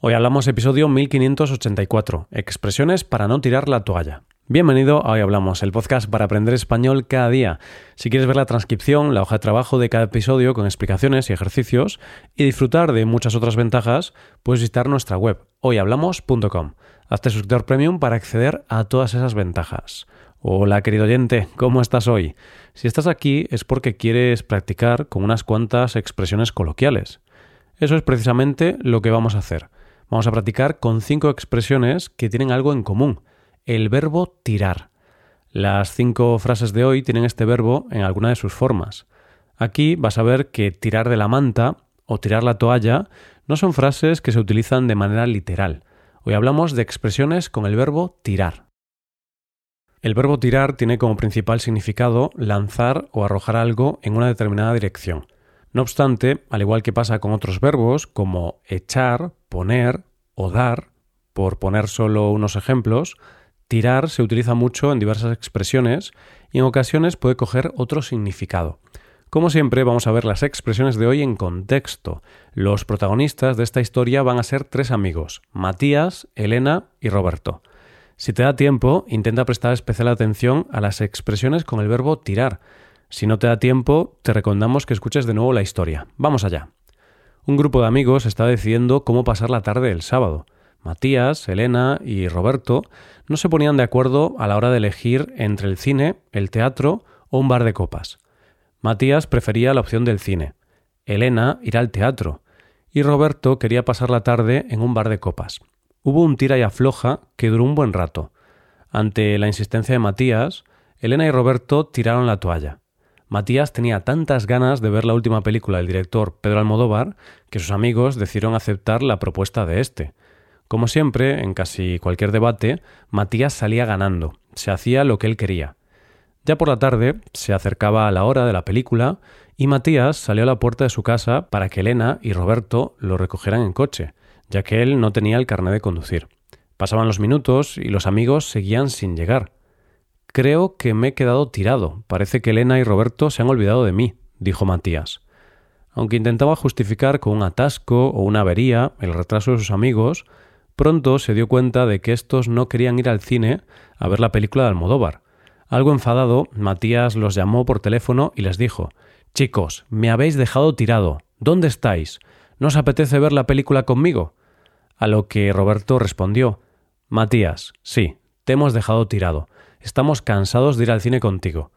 Hoy hablamos episodio 1584, expresiones para no tirar la toalla. Bienvenido a Hoy Hablamos, el podcast para aprender español cada día. Si quieres ver la transcripción, la hoja de trabajo de cada episodio con explicaciones y ejercicios y disfrutar de muchas otras ventajas, puedes visitar nuestra web hoyhablamos.com. Hazte suscriptor premium para acceder a todas esas ventajas. Hola querido oyente, ¿cómo estás hoy? Si estás aquí es porque quieres practicar con unas cuantas expresiones coloquiales. Eso es precisamente lo que vamos a hacer. Vamos a practicar con cinco expresiones que tienen algo en común. El verbo tirar. Las cinco frases de hoy tienen este verbo en alguna de sus formas. Aquí vas a ver que tirar de la manta o tirar la toalla no son frases que se utilizan de manera literal. Hoy hablamos de expresiones con el verbo tirar. El verbo tirar tiene como principal significado lanzar o arrojar algo en una determinada dirección. No obstante, al igual que pasa con otros verbos como echar, poner o dar, por poner solo unos ejemplos, tirar se utiliza mucho en diversas expresiones y en ocasiones puede coger otro significado. Como siempre, vamos a ver las expresiones de hoy en contexto. Los protagonistas de esta historia van a ser tres amigos, Matías, Elena y Roberto. Si te da tiempo, intenta prestar especial atención a las expresiones con el verbo tirar, si no te da tiempo, te recomendamos que escuches de nuevo la historia. Vamos allá. Un grupo de amigos está decidiendo cómo pasar la tarde del sábado. Matías, Elena y Roberto no se ponían de acuerdo a la hora de elegir entre el cine, el teatro o un bar de copas. Matías prefería la opción del cine, Elena ir al teatro y Roberto quería pasar la tarde en un bar de copas. Hubo un tira y afloja que duró un buen rato. Ante la insistencia de Matías, Elena y Roberto tiraron la toalla. Matías tenía tantas ganas de ver la última película del director Pedro Almodóvar que sus amigos decidieron aceptar la propuesta de este. Como siempre, en casi cualquier debate, Matías salía ganando, se hacía lo que él quería. Ya por la tarde se acercaba a la hora de la película y Matías salió a la puerta de su casa para que Elena y Roberto lo recogieran en coche, ya que él no tenía el carnet de conducir. Pasaban los minutos y los amigos seguían sin llegar. Creo que me he quedado tirado. Parece que Elena y Roberto se han olvidado de mí, dijo Matías. Aunque intentaba justificar con un atasco o una avería el retraso de sus amigos, pronto se dio cuenta de que estos no querían ir al cine a ver la película de Almodóvar. Algo enfadado, Matías los llamó por teléfono y les dijo Chicos, me habéis dejado tirado. ¿Dónde estáis? ¿No os apetece ver la película conmigo? A lo que Roberto respondió Matías, sí, te hemos dejado tirado. Estamos cansados de ir al cine contigo.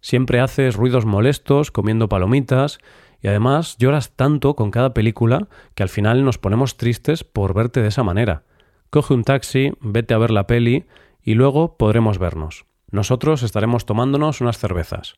Siempre haces ruidos molestos, comiendo palomitas, y además lloras tanto con cada película que al final nos ponemos tristes por verte de esa manera. Coge un taxi, vete a ver la peli y luego podremos vernos. Nosotros estaremos tomándonos unas cervezas.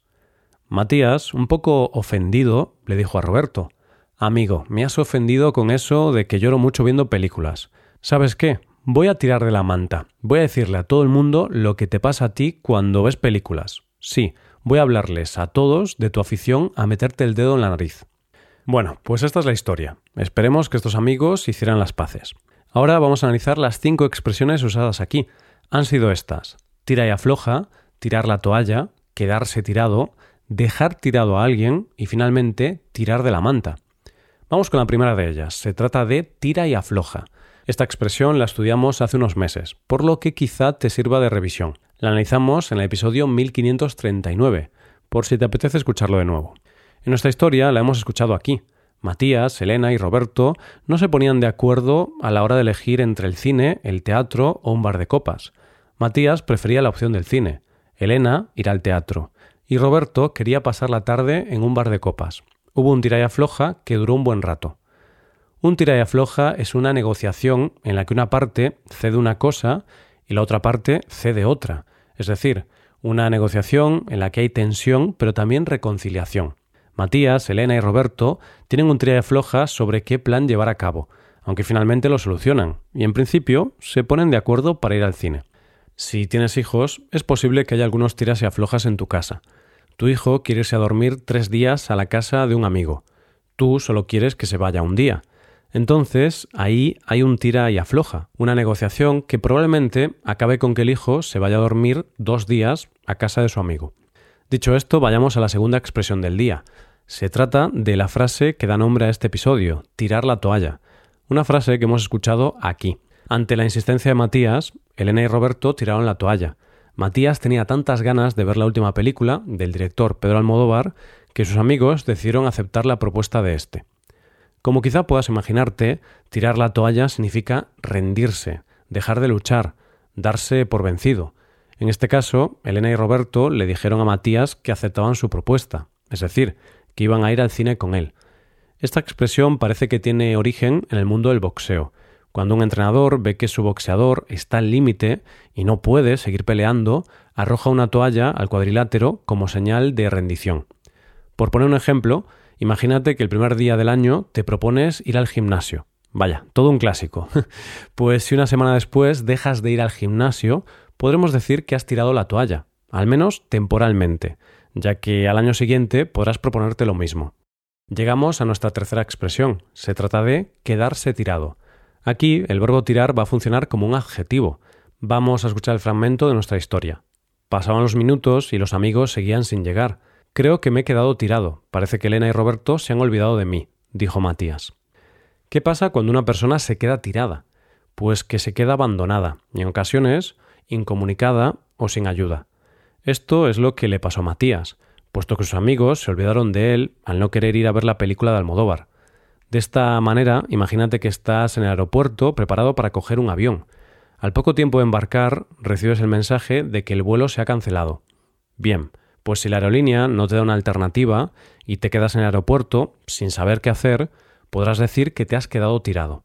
Matías, un poco ofendido, le dijo a Roberto Amigo, me has ofendido con eso de que lloro mucho viendo películas. ¿Sabes qué? Voy a tirar de la manta. Voy a decirle a todo el mundo lo que te pasa a ti cuando ves películas. Sí, voy a hablarles a todos de tu afición a meterte el dedo en la nariz. Bueno, pues esta es la historia. Esperemos que estos amigos hicieran las paces. Ahora vamos a analizar las cinco expresiones usadas aquí. Han sido estas. Tira y afloja, tirar la toalla, quedarse tirado, dejar tirado a alguien y finalmente tirar de la manta. Vamos con la primera de ellas. Se trata de tira y afloja. Esta expresión la estudiamos hace unos meses, por lo que quizá te sirva de revisión. La analizamos en el episodio 1539, por si te apetece escucharlo de nuevo. En nuestra historia la hemos escuchado aquí. Matías, Elena y Roberto no se ponían de acuerdo a la hora de elegir entre el cine, el teatro o un bar de copas. Matías prefería la opción del cine, Elena ir al teatro, y Roberto quería pasar la tarde en un bar de copas. Hubo un tiralla floja que duró un buen rato. Un tira y afloja es una negociación en la que una parte cede una cosa y la otra parte cede otra. Es decir, una negociación en la que hay tensión pero también reconciliación. Matías, Elena y Roberto tienen un tira y afloja sobre qué plan llevar a cabo, aunque finalmente lo solucionan y en principio se ponen de acuerdo para ir al cine. Si tienes hijos, es posible que haya algunos tiras y aflojas en tu casa. Tu hijo quiere irse a dormir tres días a la casa de un amigo. Tú solo quieres que se vaya un día. Entonces, ahí hay un tira y afloja, una negociación que probablemente acabe con que el hijo se vaya a dormir dos días a casa de su amigo. Dicho esto, vayamos a la segunda expresión del día. Se trata de la frase que da nombre a este episodio, tirar la toalla. Una frase que hemos escuchado aquí. Ante la insistencia de Matías, Elena y Roberto tiraron la toalla. Matías tenía tantas ganas de ver la última película del director Pedro Almodóvar que sus amigos decidieron aceptar la propuesta de este. Como quizá puedas imaginarte, tirar la toalla significa rendirse, dejar de luchar, darse por vencido. En este caso, Elena y Roberto le dijeron a Matías que aceptaban su propuesta, es decir, que iban a ir al cine con él. Esta expresión parece que tiene origen en el mundo del boxeo. Cuando un entrenador ve que su boxeador está al límite y no puede seguir peleando, arroja una toalla al cuadrilátero como señal de rendición. Por poner un ejemplo, imagínate que el primer día del año te propones ir al gimnasio. Vaya, todo un clásico. pues si una semana después dejas de ir al gimnasio, podremos decir que has tirado la toalla, al menos temporalmente, ya que al año siguiente podrás proponerte lo mismo. Llegamos a nuestra tercera expresión. Se trata de quedarse tirado. Aquí el verbo tirar va a funcionar como un adjetivo. Vamos a escuchar el fragmento de nuestra historia. Pasaban los minutos y los amigos seguían sin llegar. Creo que me he quedado tirado. Parece que Elena y Roberto se han olvidado de mí, dijo Matías. ¿Qué pasa cuando una persona se queda tirada? Pues que se queda abandonada y en ocasiones incomunicada o sin ayuda. Esto es lo que le pasó a Matías, puesto que sus amigos se olvidaron de él al no querer ir a ver la película de Almodóvar. De esta manera, imagínate que estás en el aeropuerto preparado para coger un avión. Al poco tiempo de embarcar, recibes el mensaje de que el vuelo se ha cancelado. Bien, pues si la aerolínea no te da una alternativa y te quedas en el aeropuerto sin saber qué hacer, podrás decir que te has quedado tirado.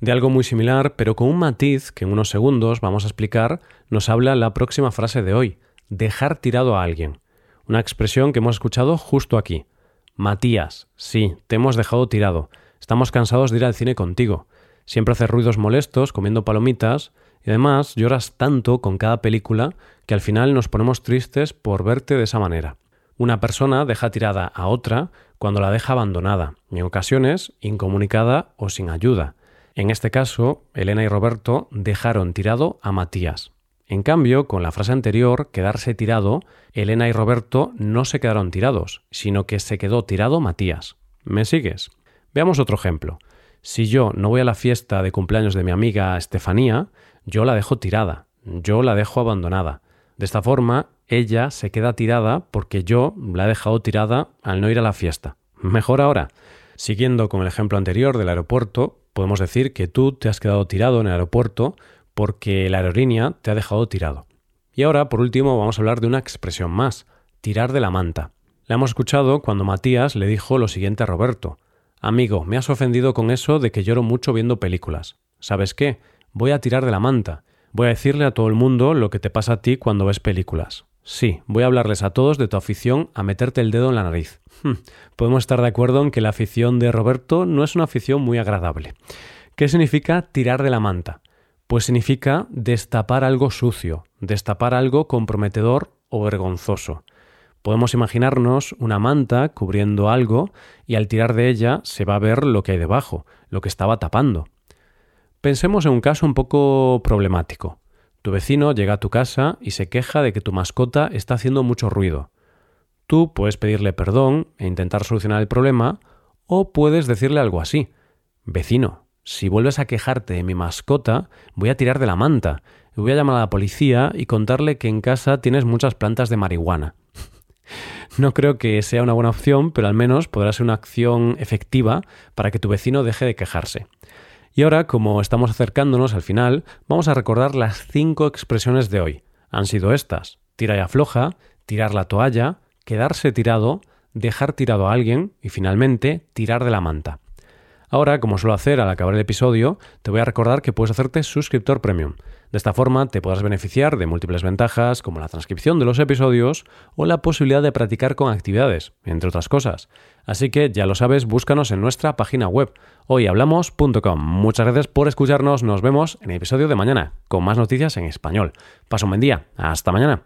De algo muy similar, pero con un matiz que en unos segundos vamos a explicar, nos habla la próxima frase de hoy, dejar tirado a alguien. Una expresión que hemos escuchado justo aquí. Matías, sí, te hemos dejado tirado. Estamos cansados de ir al cine contigo. Siempre haces ruidos molestos comiendo palomitas y además lloras tanto con cada película que al final nos ponemos tristes por verte de esa manera. Una persona deja tirada a otra cuando la deja abandonada, y en ocasiones incomunicada o sin ayuda. En este caso, Elena y Roberto dejaron tirado a Matías. En cambio, con la frase anterior, quedarse tirado, Elena y Roberto no se quedaron tirados, sino que se quedó tirado Matías. ¿Me sigues? Veamos otro ejemplo. Si yo no voy a la fiesta de cumpleaños de mi amiga Estefanía, yo la dejo tirada, yo la dejo abandonada. De esta forma, ella se queda tirada porque yo la he dejado tirada al no ir a la fiesta. Mejor ahora. Siguiendo con el ejemplo anterior del aeropuerto, podemos decir que tú te has quedado tirado en el aeropuerto porque la aerolínea te ha dejado tirado. Y ahora, por último, vamos a hablar de una expresión más, tirar de la manta. La hemos escuchado cuando Matías le dijo lo siguiente a Roberto. Amigo, me has ofendido con eso de que lloro mucho viendo películas. ¿Sabes qué? Voy a tirar de la manta. Voy a decirle a todo el mundo lo que te pasa a ti cuando ves películas. Sí, voy a hablarles a todos de tu afición a meterte el dedo en la nariz. Hmm, podemos estar de acuerdo en que la afición de Roberto no es una afición muy agradable. ¿Qué significa tirar de la manta? Pues significa destapar algo sucio, destapar algo comprometedor o vergonzoso. Podemos imaginarnos una manta cubriendo algo y al tirar de ella se va a ver lo que hay debajo, lo que estaba tapando. Pensemos en un caso un poco problemático. Tu vecino llega a tu casa y se queja de que tu mascota está haciendo mucho ruido. Tú puedes pedirle perdón e intentar solucionar el problema, o puedes decirle algo así. Vecino, si vuelves a quejarte de mi mascota, voy a tirar de la manta, voy a llamar a la policía y contarle que en casa tienes muchas plantas de marihuana. No creo que sea una buena opción, pero al menos podrá ser una acción efectiva para que tu vecino deje de quejarse. Y ahora, como estamos acercándonos al final, vamos a recordar las cinco expresiones de hoy. Han sido estas: tira y afloja, tirar la toalla, quedarse tirado, dejar tirado a alguien y finalmente tirar de la manta. Ahora, como suelo hacer al acabar el episodio, te voy a recordar que puedes hacerte suscriptor premium. De esta forma te podrás beneficiar de múltiples ventajas como la transcripción de los episodios o la posibilidad de practicar con actividades, entre otras cosas. Así que ya lo sabes, búscanos en nuestra página web hoyhablamos.com. Muchas gracias por escucharnos, nos vemos en el episodio de mañana con más noticias en español. Pasa un buen día, hasta mañana.